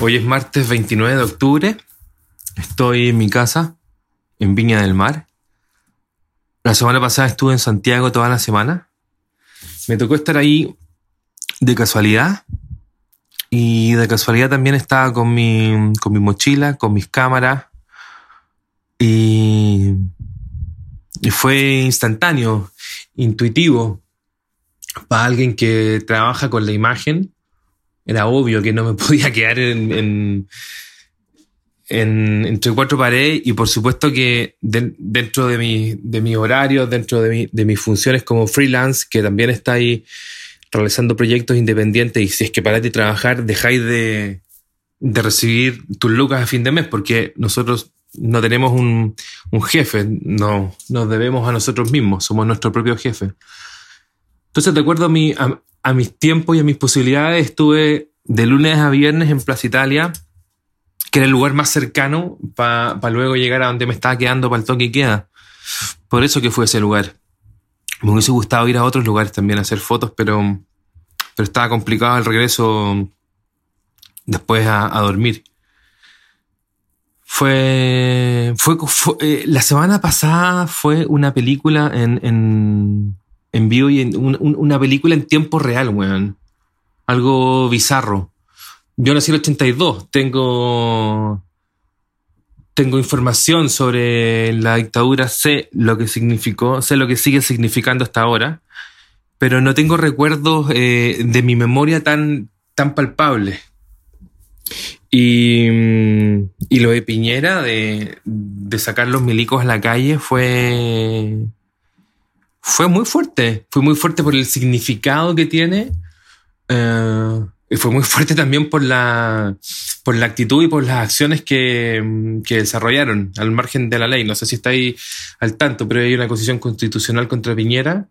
Hoy es martes 29 de octubre. Estoy en mi casa, en Viña del Mar. La semana pasada estuve en Santiago toda la semana. Me tocó estar ahí de casualidad. Y de casualidad también estaba con mi, con mi mochila, con mis cámaras. Y, y fue instantáneo, intuitivo. Para alguien que trabaja con la imagen, era obvio que no me podía quedar en, en, entre cuatro paredes y por supuesto que dentro de mi, de mi horario, dentro de, mi, de mis funciones como freelance, que también está ahí realizando proyectos independientes y si es que paráis de trabajar, dejáis de, de recibir tus lucas a fin de mes, porque nosotros no tenemos un, un jefe, no, nos debemos a nosotros mismos, somos nuestro propio jefe. Entonces, de acuerdo a, mi, a mis tiempos y a mis posibilidades, estuve de lunes a viernes en Plaza Italia, que era el lugar más cercano para luego llegar a donde me estaba quedando para el toque y queda. Por eso que fue ese lugar. Me hubiese gustado ir a otros lugares también a hacer fotos, pero, pero estaba complicado el regreso después a, dormir. Fue, fue, eh, la semana pasada fue una película en, en vivo y en una película en tiempo real, weón. Algo bizarro. Yo nací en el 82, tengo tengo información sobre la dictadura, sé lo que significó, sé lo que sigue significando hasta ahora, pero no tengo recuerdos eh, de mi memoria tan, tan palpables. Y, y, lo de Piñera, de, de, sacar los milicos a la calle, fue, fue muy fuerte. Fue muy fuerte por el significado que tiene. Eh, y fue muy fuerte también por la, por la actitud y por las acciones que, que, desarrollaron al margen de la ley. No sé si está ahí al tanto, pero hay una acusación constitucional contra Piñera.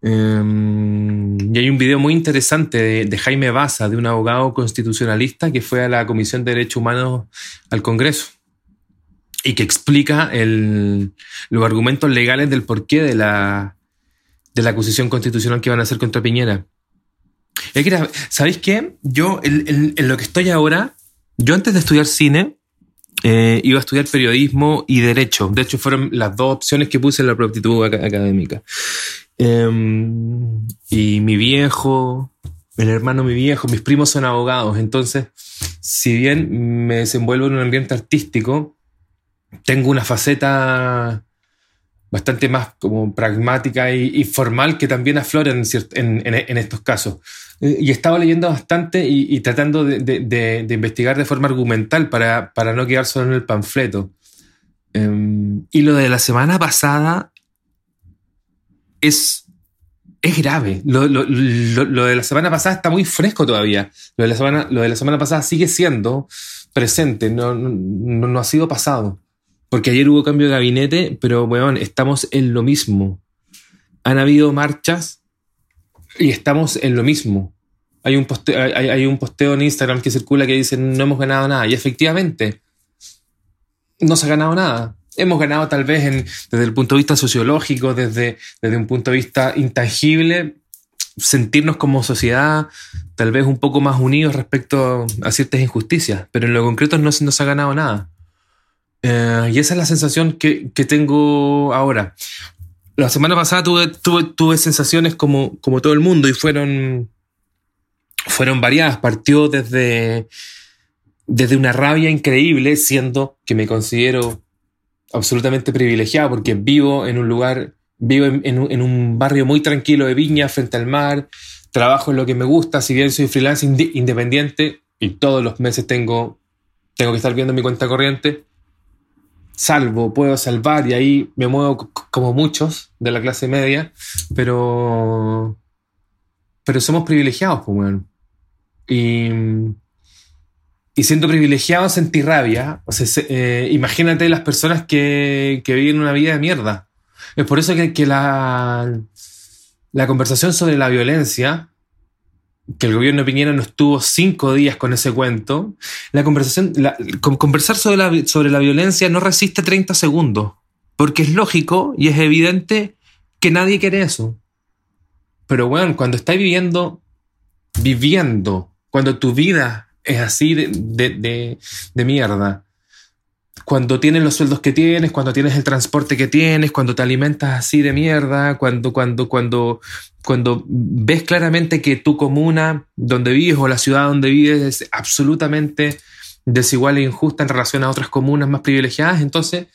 Um, y hay un video muy interesante de, de, Jaime Baza, de un abogado constitucionalista que fue a la Comisión de Derechos Humanos al Congreso y que explica los argumentos legales del porqué de la, de la acusación constitucional que van a hacer contra Piñera. ¿Sabéis qué? Yo, en, lo que estoy ahora, yo antes de estudiar cine, eh, iba a estudiar periodismo y derecho. De hecho, fueron las dos opciones que puse en la aptitud académica. Em, y mi viejo, el hermano mi viejo, mis primos son abogados. Entonces, si bien me desenvuelvo en un ambiente artístico, tengo una faceta bastante más como pragmática y, formal que también aflora en, en, estos casos. Eh, y estaba leyendo bastante y, tratando de, investigar de forma argumental para, para, no quedar solo en el panfleto. Em, y lo de la semana pasada es, es grave. Lo, lo, lo, de la semana pasada está muy fresco todavía. Lo de la semana, lo de la semana pasada sigue siendo presente, no, no, no ha sido pasado. Porque ayer hubo cambio de gabinete, pero weón, estamos en lo mismo. Han habido marchas y estamos en lo mismo. Hay un, posteo, posteo en Instagram que circula que dice no hemos ganado nada. Y efectivamente, no se ha ganado nada. Hemos ganado tal vez desde el punto de vista sociológico, desde, desde un punto de vista intangible, sentirnos como sociedad tal vez un poco más unidos respecto a ciertas injusticias, pero en lo concreto no, se ha ganado nada. Eh, y esa es la sensación que, que, tengo ahora. La semana pasada tuve, tuve, tuve, sensaciones como, como todo el mundo y fueron, fueron variadas. Partió desde, desde una rabia increíble, siendo que me considero absolutamente privilegiado porque vivo en un lugar, vivo en, en, un, barrio muy tranquilo de Viña, frente al mar, trabajo en lo que me gusta, si bien soy freelance independiente y todos los meses tengo, tengo que estar viendo mi cuenta corriente salvo, puedo salvar y ahí me muevo como muchos de la clase media, pero, pero somos privilegiados, pues. Y, y siendo privilegiados sentí rabia. Eh, imagínate las personas que, que, viven una vida de mierda. Es por eso que, que la, la conversación sobre la violencia que el gobierno de Piñera no estuvo cinco días con ese cuento, la conversación, conversar sobre la, sobre la violencia no resiste 30 segundos, porque es lógico y es evidente que nadie quiere eso. Pero bueno, cuando estás viviendo, viviendo, cuando tu vida es así de, de, de, mierda. Cuando tienes los sueldos que tienes, cuando tienes el transporte que tienes, cuando te alimentas así de mierda, cuando, cuando, cuando, cuando ves claramente que tu comuna donde vives o la ciudad donde vives es absolutamente desigual e injusta en relación a otras comunas más privilegiadas, entonces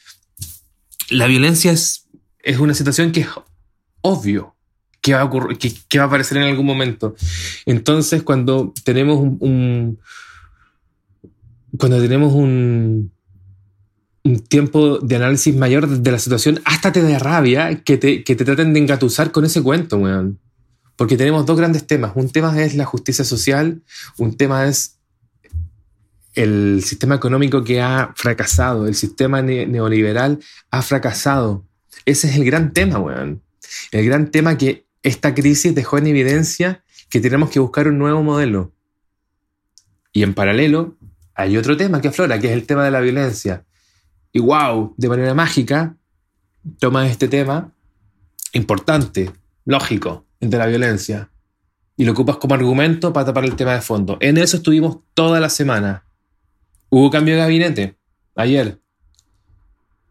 la violencia es, es una situación que es obvio que va a ocurrir, que, va a aparecer en algún momento. Entonces, cuando tenemos un, cuando tenemos un, un tiempo de análisis mayor de la situación, hasta te da rabia que te, que te traten de engatusar con ese cuento, weón. Porque tenemos dos grandes temas. Un tema es la justicia social, un tema es el sistema económico que ha fracasado, el sistema neoliberal ha fracasado. Ese es el gran tema, weón. El gran tema que esta crisis dejó en evidencia que tenemos que buscar un nuevo modelo. Y en paralelo, hay otro tema que aflora, que es el tema de la violencia. Y wow, de manera mágica, toma este tema importante, lógico, de la violencia, y lo ocupas como argumento para tapar el tema de fondo. En eso estuvimos toda la semana. Hubo cambio de gabinete ayer.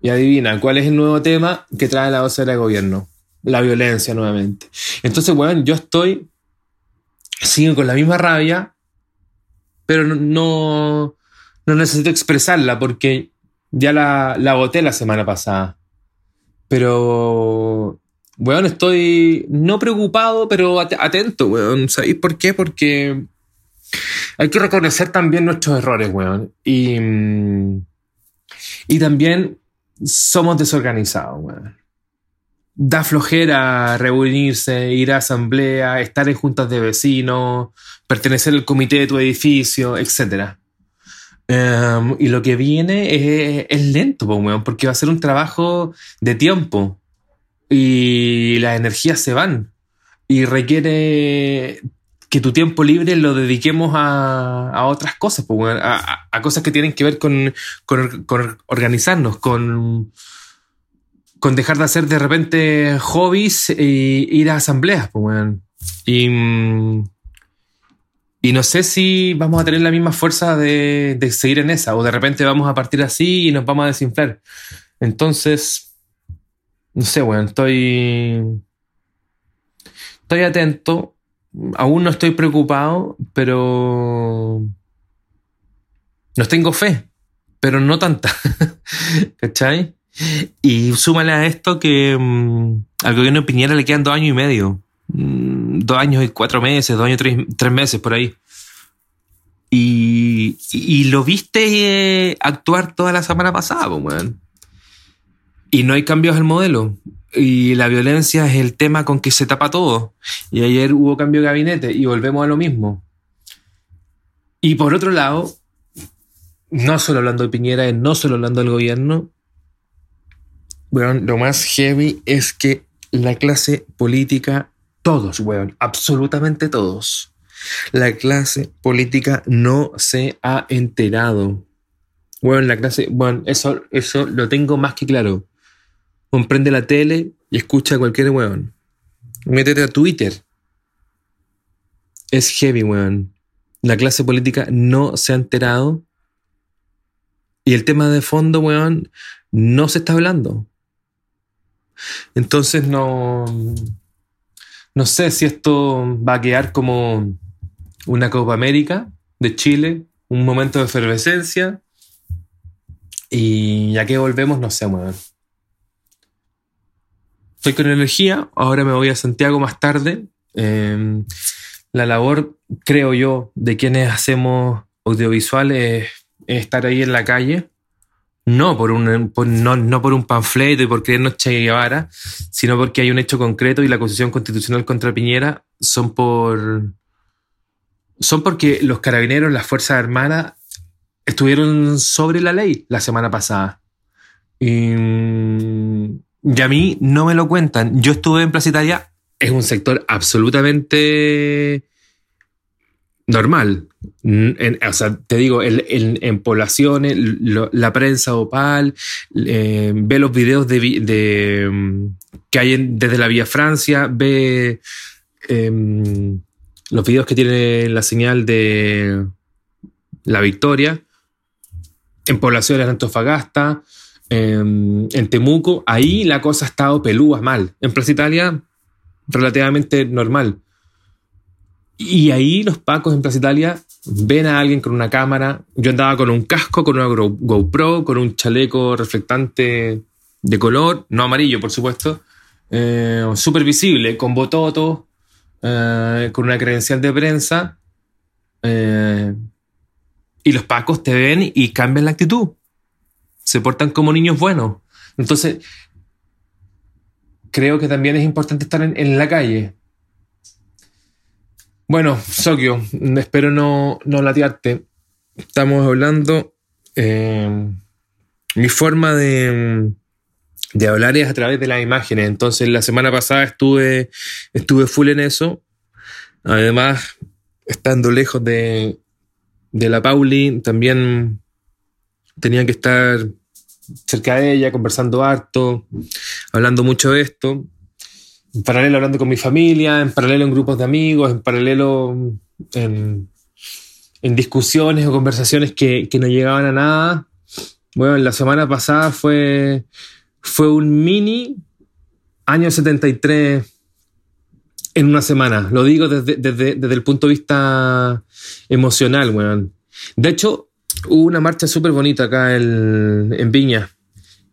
Y adivina, ¿cuál es el nuevo tema que trae la vocera de gobierno? La violencia nuevamente. Entonces, bueno, yo estoy, sigo con la misma rabia, pero no, no, necesito expresarla porque ya la, la la semana pasada. Pero, bueno, estoy no preocupado, pero atento, weón. ¿Sabéis por qué? Porque hay que reconocer también nuestros errores, weón. Y, y también somos desorganizados, weón. Da flojera reunirse, ir a asamblea, estar en juntas de vecinos, pertenecer al comité de tu edificio, etc. Em, y lo que viene es, lento, weón, porque va a ser un trabajo de tiempo y las energías se van y requiere que tu tiempo libre lo dediquemos a, otras cosas, pues, a, cosas que tienen que ver con, organizarnos, con, con dejar de hacer de repente hobbies e ir a asambleas. Pues, y, y no sé si vamos a tener la misma fuerza de, de seguir en esa, o de repente vamos a partir así y nos vamos a desinflar. Entonces, no sé, bueno, estoy... Estoy atento aún no estoy preocupado, pero no tengo fe, pero no tanta. ¿Cachai? Y súmale a esto que mm, al gobierno de Piñera le quedan dos años y medio. Mm, dos años y cuatro meses, dos años y tres, meses por ahí. Y, y, lo viste eh, actuar toda la semana pasada, pues, Y no hay cambios al modelo y la violencia es el tema con que se tapa todo. Y ayer hubo cambio de gabinete y volvemos a lo mismo. Y por otro lado, no solo hablando de Piñera, no solo hablando del gobierno, bueno, lo más heavy es que la clase política, todos, weón, absolutamente todos, la clase política no se ha enterado. Bueno, la clase, bueno, eso, eso lo tengo más que claro comprende la tele y escucha a cualquier weón. Métete a Twitter. Es heavy, weón. La clase política no se ha enterado. Y el tema de fondo, weón, no se está hablando. Entonces no. No sé si esto va a quedar como una Copa América de Chile, un momento de efervescencia. Y ya que volvemos, no sé, weón. Estoy con energía, ahora me voy a Santiago más tarde. Em, la labor, creo yo, de quienes hacemos audiovisuales es estar ahí en la calle, no por un, no, por un panfleto y por creernos Che Guevara, sino porque hay un hecho concreto y la acusación constitucional contra Piñera son por son porque los carabineros, las Fuerzas Armadas, estuvieron sobre la ley la semana pasada. Y y a mí no me lo cuentan. Yo estuve en Plaza Italia, es un sector absolutamente normal. o sea, te digo, en, poblaciones, la prensa opal, eh, ve los videos de, mm, que hay desde la Vía Francia, ve em, los videos que tiene la señal de, La Victoria, en poblaciones de Antofagasta, en, en Temuco, ahí la cosa ha estado pelúa mal. En Plaza Italia, relativamente normal. Y ahí los pacos en Plaza Italia ven a alguien con una cámara. Yo andaba con un casco, con una Go- GoPro, con un chaleco reflectante de color, no amarillo, por supuesto, eh, súper visible, con bototo, eh, con una credencial de prensa. eh, y los pacos te ven y cambian la actitud. Se portan como niños buenos. Entonces, creo que también es importante estar en la calle. Bueno, Sokio, espero no, no latearte. Estamos hablando. eh, mi forma de, de hablar es a través de las imágenes. Entonces, la semana pasada estuve, estuve full en eso. Además, estando lejos de, de la Pauli, también tenía que estar cerca de ella, conversando harto, hablando mucho de esto. En paralelo hablando con mi familia, en paralelo en grupos de amigos, en paralelo en, discusiones o conversaciones que, que no llegaban a nada. Bueno, la semana pasada fue, fue un mini año 73 en una semana. Lo digo desde, desde, desde el punto de vista emocional, weón. De hecho, hubo una marcha súper bonita acá en, en Viña.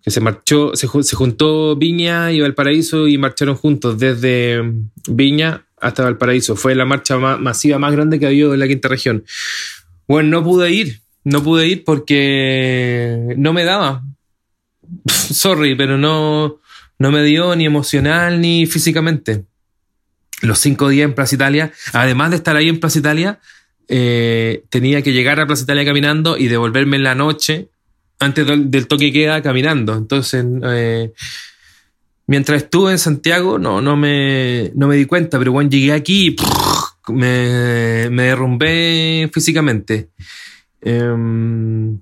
Que se marchó, se, se juntó Viña y Valparaíso y marcharon juntos desde Viña hasta Valparaíso. Fue la marcha ma- masiva más grande que ha habido en la quinta región. Bueno, no pude ir. No pude ir porque no me daba. Sorry, pero no, no me dio ni emocional ni físicamente. Los cinco días en Plaza Italia, además de estar ahí en Plaza Italia, eh, tenía que llegar a Plaza Italia caminando y devolverme en la noche antes del, toque queda caminando. Entonces, eh, mientras estuve en Santiago, no, no, me, no me di cuenta, pero bueno, llegué aquí me, me derrumbé físicamente. Em,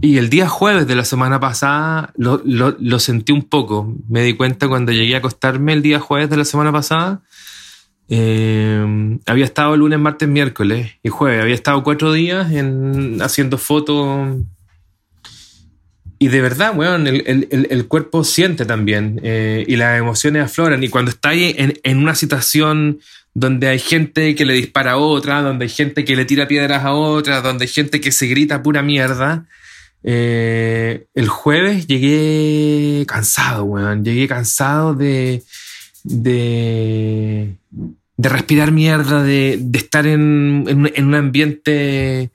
y el día jueves de la semana pasada lo, sentí un poco. Me di cuenta cuando llegué a acostarme el día jueves de la semana pasada. eh, había estado lunes, martes, miércoles y jueves. Había estado cuatro días en, haciendo fotos. Y de verdad, weón, el, el- el- cuerpo siente también eh, y las emociones afloran. Y cuando está ahí en, en una situación donde hay gente que le dispara a otra, donde hay gente que le tira piedras a otra, donde hay gente que se grita pura mierda, eh, el jueves llegué cansado, weón. Llegué cansado de, de, de respirar mierda, de, de estar en, en un ambiente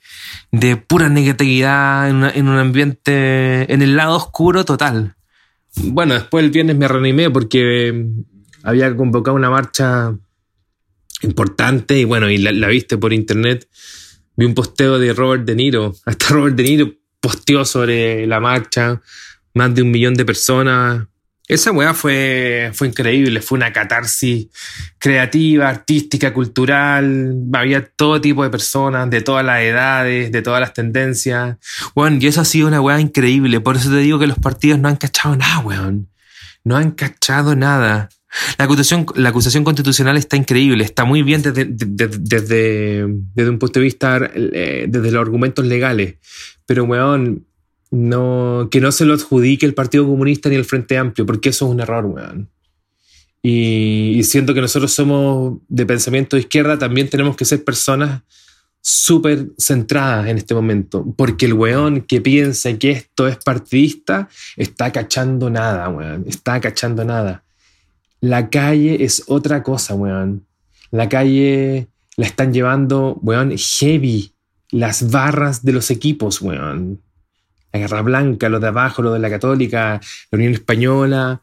de pura negatividad, en, una- en un ambiente, en el lado oscuro total. Bueno, después el viernes me reanimé porque había convocado una marcha importante y bueno, y la, la viste por internet. Vi un posteo de Robert De Niro. Hasta Robert De Niro posteó sobre la marcha. Más de un millón de personas. Esa weá fue, fue increíble. Fue una catarsis creativa, artística, cultural. Había todo tipo de personas, de todas las edades, de todas las tendencias. Bueno, y eso ha sido una weá increíble. Por eso te digo que los partidos no han cachado nada, weón. No han cachado nada. La acusación, la acusación constitucional está increíble, está muy bien desde, desde, desde, desde un punto de vista, eh, desde los argumentos legales. Pero, weón, no, que no se lo adjudique el Partido Comunista ni el Frente Amplio, porque eso es un error, weón. Y, y siento que nosotros somos de pensamiento de izquierda, también tenemos que ser personas súper centradas en este momento, porque el weón que piensa que esto es partidista está cachando nada, weón, está cachando nada. La calle es otra cosa, weón. La calle la están llevando, weón, heavy. Las barras de los equipos, weón. La Garra Blanca, lo de abajo, lo de la Católica, la Unión Española.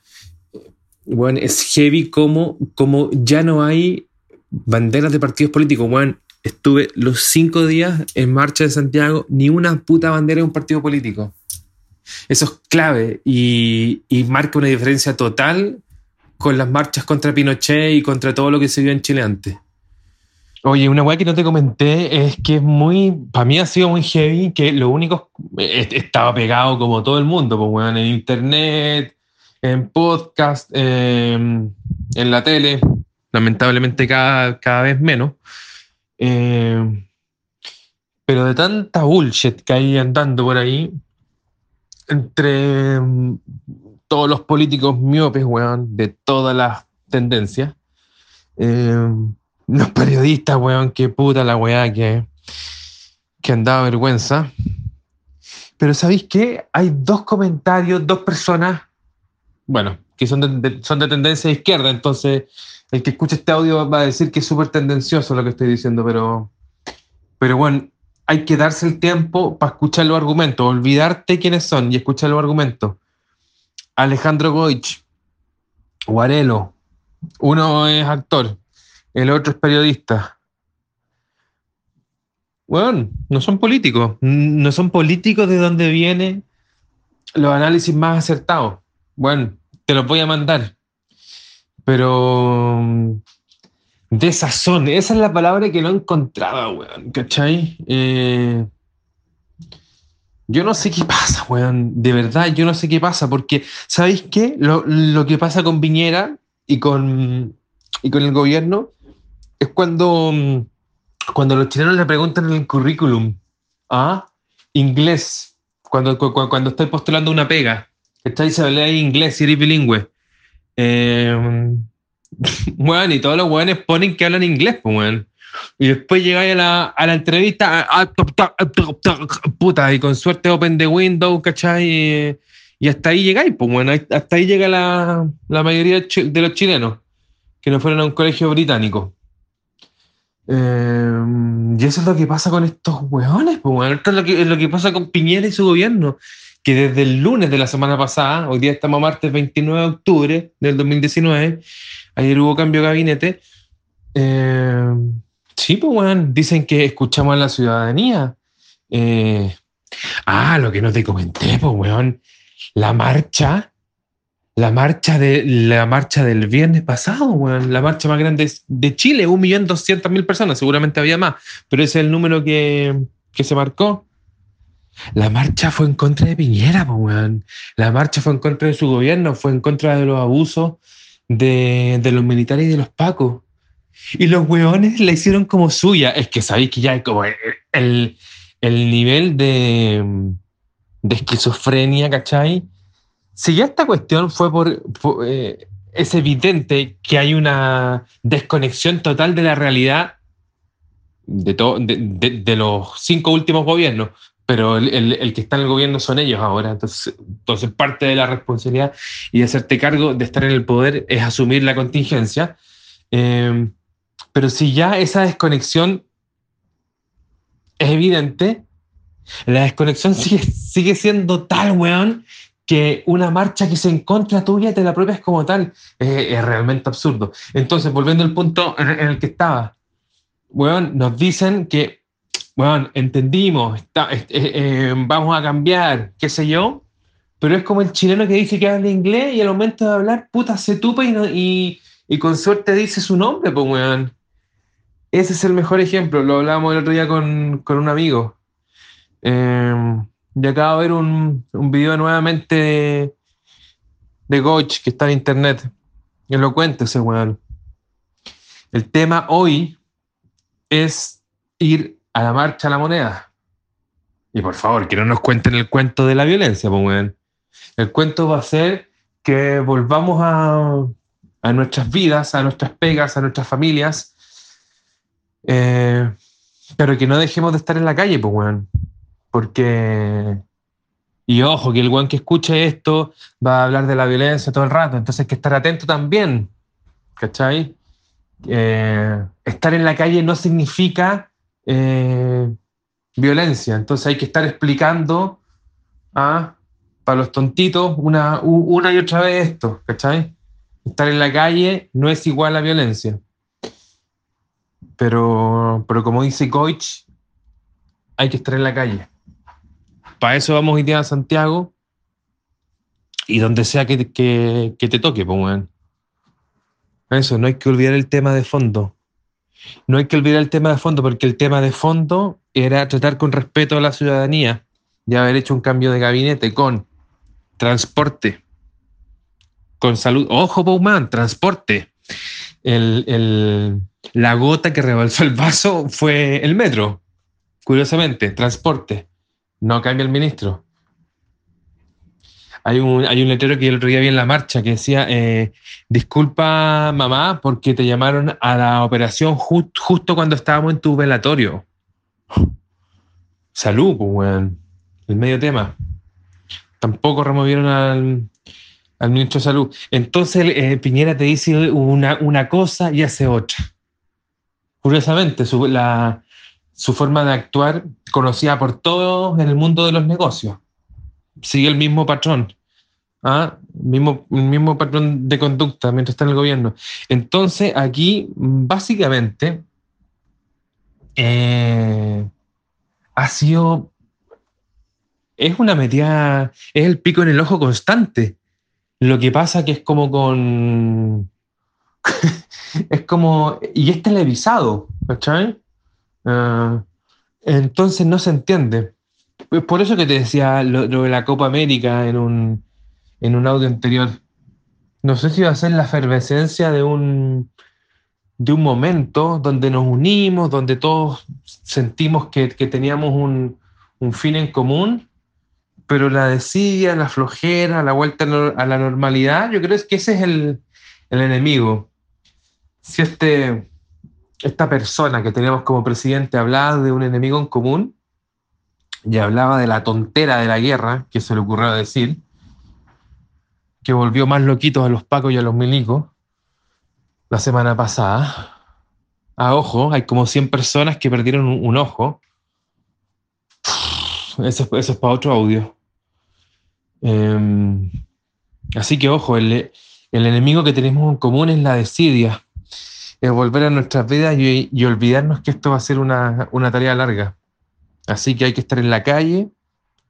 Weón, es heavy como, como ya no hay banderas de partidos políticos, weón. Estuve los cinco días en marcha de Santiago, ni una puta bandera de un partido político. Eso es clave y, y marca una diferencia total con las marchas contra Pinochet y contra todo lo que se vio en Chile antes. Oye, una weá que no te comenté es que es muy, para mí ha sido muy heavy, que lo único, estaba pegado como todo el mundo, pues weón, en internet, en podcast, eh, en la tele, lamentablemente cada, cada vez menos. Eh, Pero de tanta bullshit que hay andando por ahí, entre mm, todos los políticos miopes, weón, de todas las tendencias, eh, los periodistas, weón, que puta la weá que, que han dado vergüenza. Pero ¿sabéis qué? Hay dos comentarios, dos personas, bueno, que son de, son de tendencia izquierda, entonces el que escuche este audio va a decir que es súper tendencioso lo que estoy diciendo, pero, pero bueno, hay que darse el tiempo para escuchar los argumentos, olvidarte quiénes son y escuchar los argumentos. Alejandro Goich, Guarelo, uno es actor, el otro es periodista. Bueno, no son políticos, no son políticos de donde vienen los análisis más acertados. Bueno, te los voy a mandar. Pero mm, desazón, esa es la palabra que no encontraba, weón, ¿cachai? Eh, yo no sé qué pasa, weón, de verdad, yo no sé qué pasa, porque, ¿sabéis qué? Lo, que pasa con Viñera y con, y con el gobierno es cuando, mm, cuando los chilenos le preguntan en el currículum, ¿ah? Inglés, cuando, cuando, estoy postulando una pega, ¿cachai? Se habla inglés y eres bilingüe. Eh, bueno, y todos los weones ponen que hablan inglés, pues, Y después llegáis a la, a la entrevista, puta, y con suerte open the window, ¿cachai? Y, hasta ahí llegáis, pues, bueno, hasta ahí llega la, la mayoría de los chilenos que no fueron a un colegio británico. Eh, y eso es lo que pasa con estos weones, pues. Esto es lo que, es lo que pasa con Piñera y su gobierno que desde el lunes de la semana pasada, hoy día estamos martes 29 de octubre del 2019, ayer hubo cambio de gabinete, eh, sí, pues, bueno, dicen que escuchamos a la ciudadanía. Eh, ah, lo que no te comenté, pues, weón, la marcha, la marcha, de, la marcha del viernes pasado, la marcha más grande de Chile, 1.200.000 personas, seguramente había más, pero ese es el número que, que se marcó. La marcha fue en contra de Piñera, weón. La marcha fue en contra de su gobierno, fue en contra de los abusos de, los militares y de los pacos. Y los weones la hicieron como suya. Es que sabéis que ya como el, nivel de, de, esquizofrenia, ¿cachai? Si ya esta cuestión fue por. Eh, es evidente que hay una desconexión total de la realidad de, los cinco últimos gobiernos pero el, que está en el gobierno son ellos ahora. Entonces, entonces, parte de la responsabilidad y de hacerte cargo de estar en el poder es asumir la contingencia. Eh, pero si ya esa desconexión es evidente, la desconexión sigue, sigue siendo tal, weón, que una marcha que se encuentra tuya te la propia es como tal. es realmente absurdo. Entonces, volviendo al punto en, en el que estaba, weón, nos dicen que bueno, entendimos, eh, vamos a cambiar, qué sé yo, pero es como el chileno que dice que habla inglés y al momento de hablar, puta, se tupa y, y, con suerte dice su nombre, pues, weón. Ese es el mejor ejemplo, lo hablábamos el otro día con, un amigo. Eh, y acabo de ver un, un video nuevamente de, de que está en internet. lo cuento ese weón. El tema hoy es ir a la marcha a la moneda. Y por favor, que no nos cuenten el cuento de la violencia, pues, El cuento va a ser que volvamos a, a nuestras vidas, a nuestras pegas, a nuestras familias, eh, pero que no dejemos de estar en la calle, pues, weón. Porque. Y ojo, que el weón que escuche esto va a hablar de la violencia todo el rato, entonces hay que estar atento también. ¿Cachai? Eh, estar en la calle no significa eh, violencia. Entonces hay que estar explicando ¿ah? para los tontitos una, una y otra vez esto, ¿cachai? Estar en la calle no es igual a violencia. Pero, pero como dice Coach, hay que estar en la calle. Para eso vamos hoy día a Santiago y donde sea que, te toque, pues, Eso, no hay que olvidar el tema de fondo. No hay que olvidar el tema de fondo, porque el tema de fondo era tratar con respeto a la ciudadanía y haber hecho un cambio de gabinete con transporte, con salud. Ojo, Bowman, transporte. la gota que rebalsó el vaso fue el metro. Curiosamente, transporte, no cambia el ministro. Hay un, hay un letrero que el otro día vi en la marcha que decía, eh, disculpa mamá porque te llamaron a la operación justo cuando estábamos en tu velatorio. Salud, pues. El medio tema. Tampoco removieron al, al ministro de Salud. Entonces eh, Piñera te dice una, una, cosa y hace otra. Curiosamente, su, la, su forma de actuar conocida por todos en el mundo de los negocios. Sigue el mismo patrón. ¿ah? Mismo, mismo patrón de conducta mientras está en el gobierno. Entonces, aquí, básicamente, eh, ha sido. Es una metida. Es el pico en el ojo constante. Lo que pasa que es como con. es como. Y es televisado, ¿cachai? Ah, entonces no se entiende. Por eso que te decía lo, de la Copa América en un, en un audio anterior. No sé si va a ser la efervescencia de un, de un momento donde nos unimos, donde todos sentimos que, teníamos un, un, fin en común, pero la desidia, la flojera, la vuelta a la normalidad, yo creo que ese es el, el enemigo. Si este, esta persona que teníamos como presidente hablaba de un enemigo en común y hablaba de la tontera de la guerra, que se le ocurrió decir, que volvió más loquitos a los pacos y a los milicos la semana pasada. A ojo, hay como 100 personas que perdieron un, ojo. Eso, eso, es para otro audio. Em, así que ojo, el, el enemigo que tenemos en común es la desidia es volver a nuestras vidas y, olvidarnos que esto va a ser una, una tarea larga. Así que hay que estar en la calle,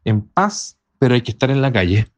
en paz, pero hay que estar en la calle.